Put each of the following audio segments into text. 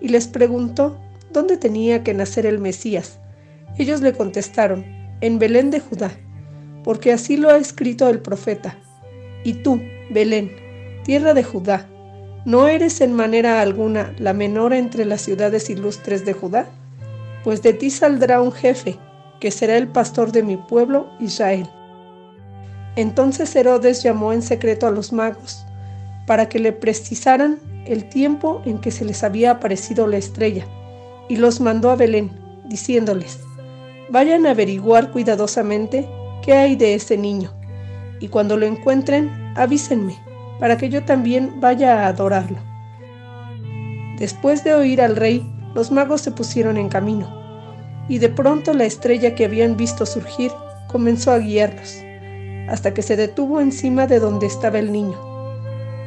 y les preguntó dónde tenía que nacer el Mesías. Ellos le contestaron, en Belén de Judá, porque así lo ha escrito el profeta. Y tú, Belén, tierra de Judá, ¿no eres en manera alguna la menor entre las ciudades ilustres de Judá? Pues de ti saldrá un jefe, que será el pastor de mi pueblo Israel. Entonces Herodes llamó en secreto a los magos, para que le precisaran el tiempo en que se les había aparecido la estrella, y los mandó a Belén, diciéndoles, vayan a averiguar cuidadosamente qué hay de ese niño, y cuando lo encuentren, avísenme, para que yo también vaya a adorarlo. Después de oír al rey, los magos se pusieron en camino, y de pronto la estrella que habían visto surgir comenzó a guiarlos, hasta que se detuvo encima de donde estaba el niño.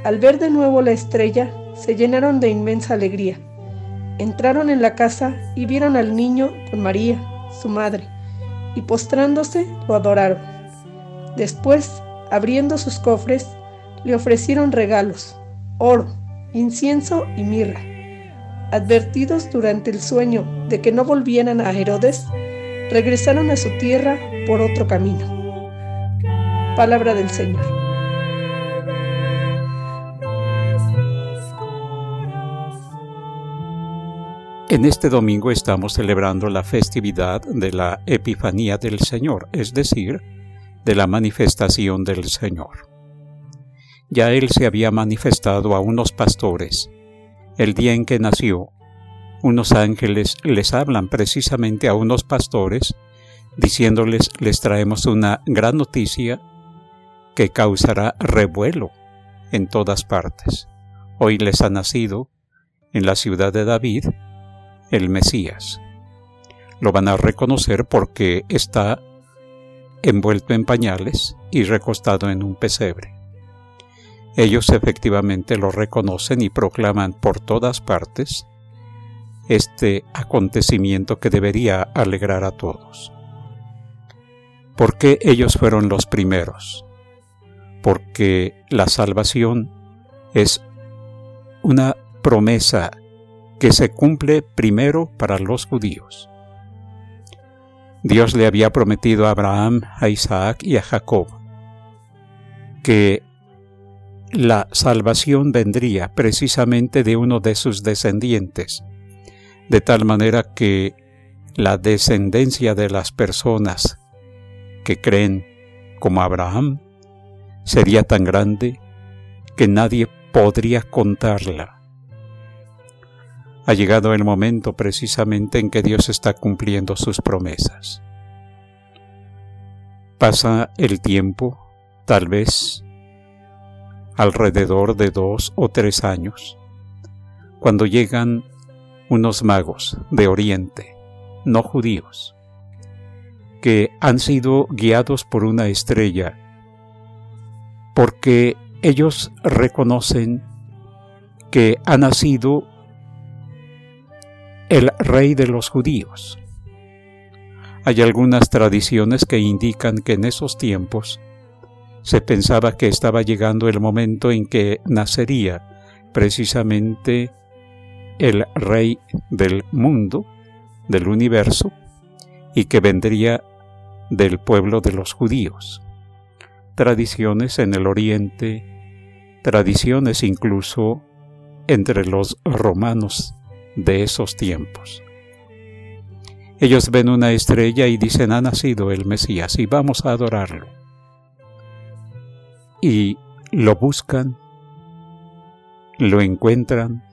Al ver de nuevo la estrella, se llenaron de inmensa alegría. Entraron en la casa y vieron al niño con María, su madre, y postrándose lo adoraron. Después, abriendo sus cofres, le ofrecieron regalos, oro, incienso y mirra. Advertidos durante el sueño de que no volvieran a Herodes, regresaron a su tierra por otro camino. Palabra del Señor. En este domingo estamos celebrando la festividad de la Epifanía del Señor, es decir, de la manifestación del Señor. Ya Él se había manifestado a unos pastores. El día en que nació, unos ángeles les hablan precisamente a unos pastores, diciéndoles les traemos una gran noticia que causará revuelo en todas partes. Hoy les ha nacido en la ciudad de David el Mesías. Lo van a reconocer porque está envuelto en pañales y recostado en un pesebre. Ellos efectivamente lo reconocen y proclaman por todas partes este acontecimiento que debería alegrar a todos. ¿Por qué ellos fueron los primeros? Porque la salvación es una promesa que se cumple primero para los judíos. Dios le había prometido a Abraham, a Isaac y a Jacob que la salvación vendría precisamente de uno de sus descendientes, de tal manera que la descendencia de las personas que creen como Abraham sería tan grande que nadie podría contarla ha llegado el momento precisamente en que Dios está cumpliendo sus promesas. Pasa el tiempo, tal vez alrededor de dos o tres años, cuando llegan unos magos de Oriente, no judíos, que han sido guiados por una estrella, porque ellos reconocen que ha nacido el rey de los judíos. Hay algunas tradiciones que indican que en esos tiempos se pensaba que estaba llegando el momento en que nacería precisamente el rey del mundo, del universo, y que vendría del pueblo de los judíos. Tradiciones en el oriente, tradiciones incluso entre los romanos de esos tiempos. Ellos ven una estrella y dicen ha nacido el Mesías y vamos a adorarlo. Y lo buscan, lo encuentran,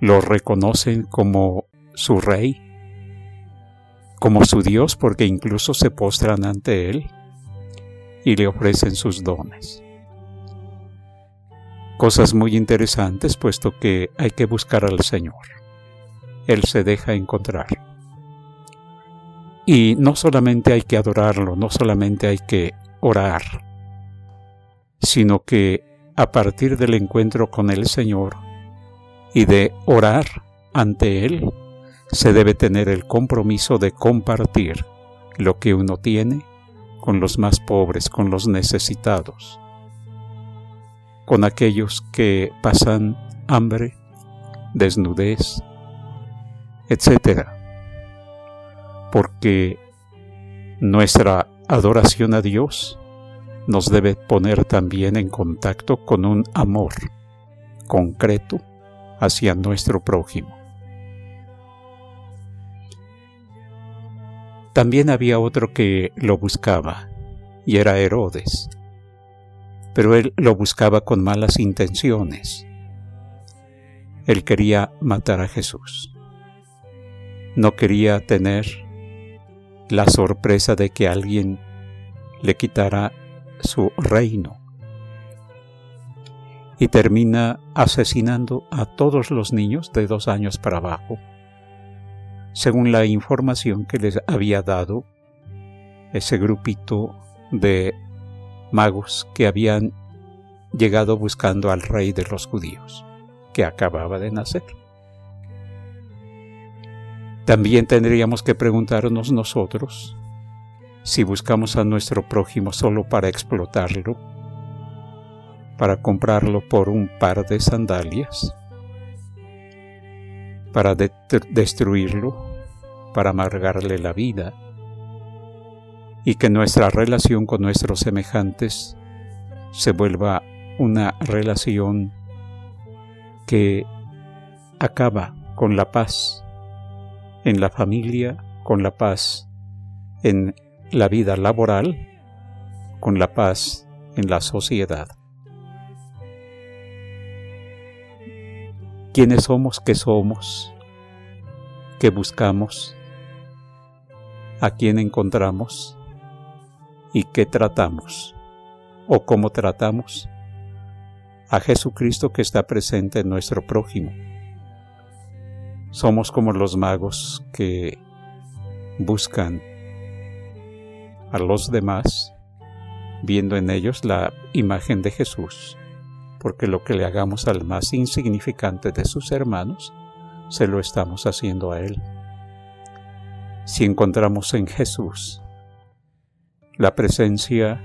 lo reconocen como su rey, como su Dios, porque incluso se postran ante Él y le ofrecen sus dones cosas muy interesantes puesto que hay que buscar al Señor. Él se deja encontrar. Y no solamente hay que adorarlo, no solamente hay que orar, sino que a partir del encuentro con el Señor y de orar ante Él, se debe tener el compromiso de compartir lo que uno tiene con los más pobres, con los necesitados, con aquellos que pasan hambre, desnudez, etc. Porque nuestra adoración a Dios nos debe poner también en contacto con un amor concreto hacia nuestro prójimo. También había otro que lo buscaba, y era Herodes, pero él lo buscaba con malas intenciones. Él quería matar a Jesús. No quería tener la sorpresa de que alguien le quitara su reino. Y termina asesinando a todos los niños de dos años para abajo, según la información que les había dado ese grupito de magos que habían llegado buscando al rey de los judíos, que acababa de nacer. También tendríamos que preguntarnos nosotros si buscamos a nuestro prójimo solo para explotarlo, para comprarlo por un par de sandalias, para destruirlo, para amargarle la vida, y que nuestra relación con nuestros semejantes se vuelva una relación que acaba con la paz en la familia, con la paz en la vida laboral, con la paz en la sociedad. ¿Quiénes somos? ¿Qué somos? ¿Qué buscamos? ¿A quién encontramos? ¿Y qué tratamos? ¿O cómo tratamos? A Jesucristo que está presente en nuestro prójimo. Somos como los magos que buscan a los demás viendo en ellos la imagen de Jesús, porque lo que le hagamos al más insignificante de sus hermanos, se lo estamos haciendo a Él. Si encontramos en Jesús la presencia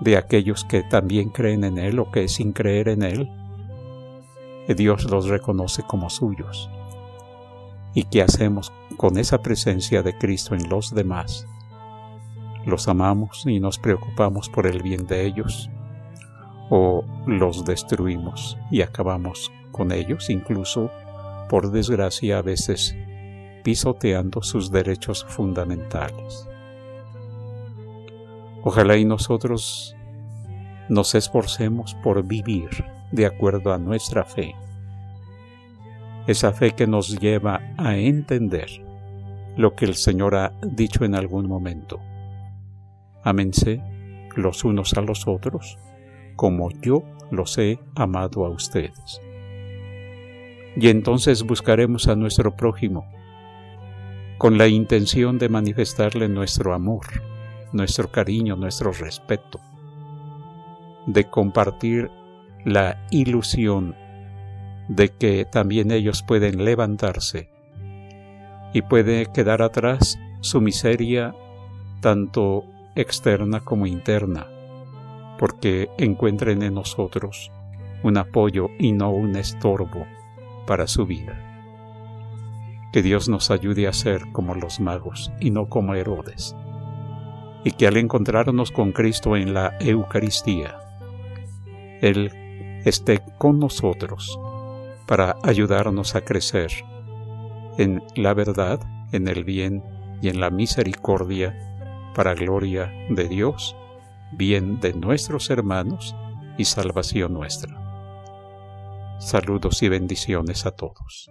de aquellos que también creen en Él o que sin creer en Él, Dios los reconoce como suyos. ¿Y qué hacemos con esa presencia de Cristo en los demás? ¿Los amamos y nos preocupamos por el bien de ellos? ¿O los destruimos y acabamos con ellos, incluso, por desgracia, a veces pisoteando sus derechos fundamentales? Ojalá y nosotros nos esforcemos por vivir de acuerdo a nuestra fe esa fe que nos lleva a entender lo que el Señor ha dicho en algún momento. Ámense los unos a los otros como yo los he amado a ustedes. Y entonces buscaremos a nuestro prójimo con la intención de manifestarle nuestro amor, nuestro cariño, nuestro respeto, de compartir la ilusión de que también ellos pueden levantarse y puede quedar atrás su miseria tanto externa como interna, porque encuentren en nosotros un apoyo y no un estorbo para su vida. Que Dios nos ayude a ser como los magos y no como Herodes, y que al encontrarnos con Cristo en la Eucaristía, Él esté con nosotros para ayudarnos a crecer en la verdad, en el bien y en la misericordia, para gloria de Dios, bien de nuestros hermanos y salvación nuestra. Saludos y bendiciones a todos.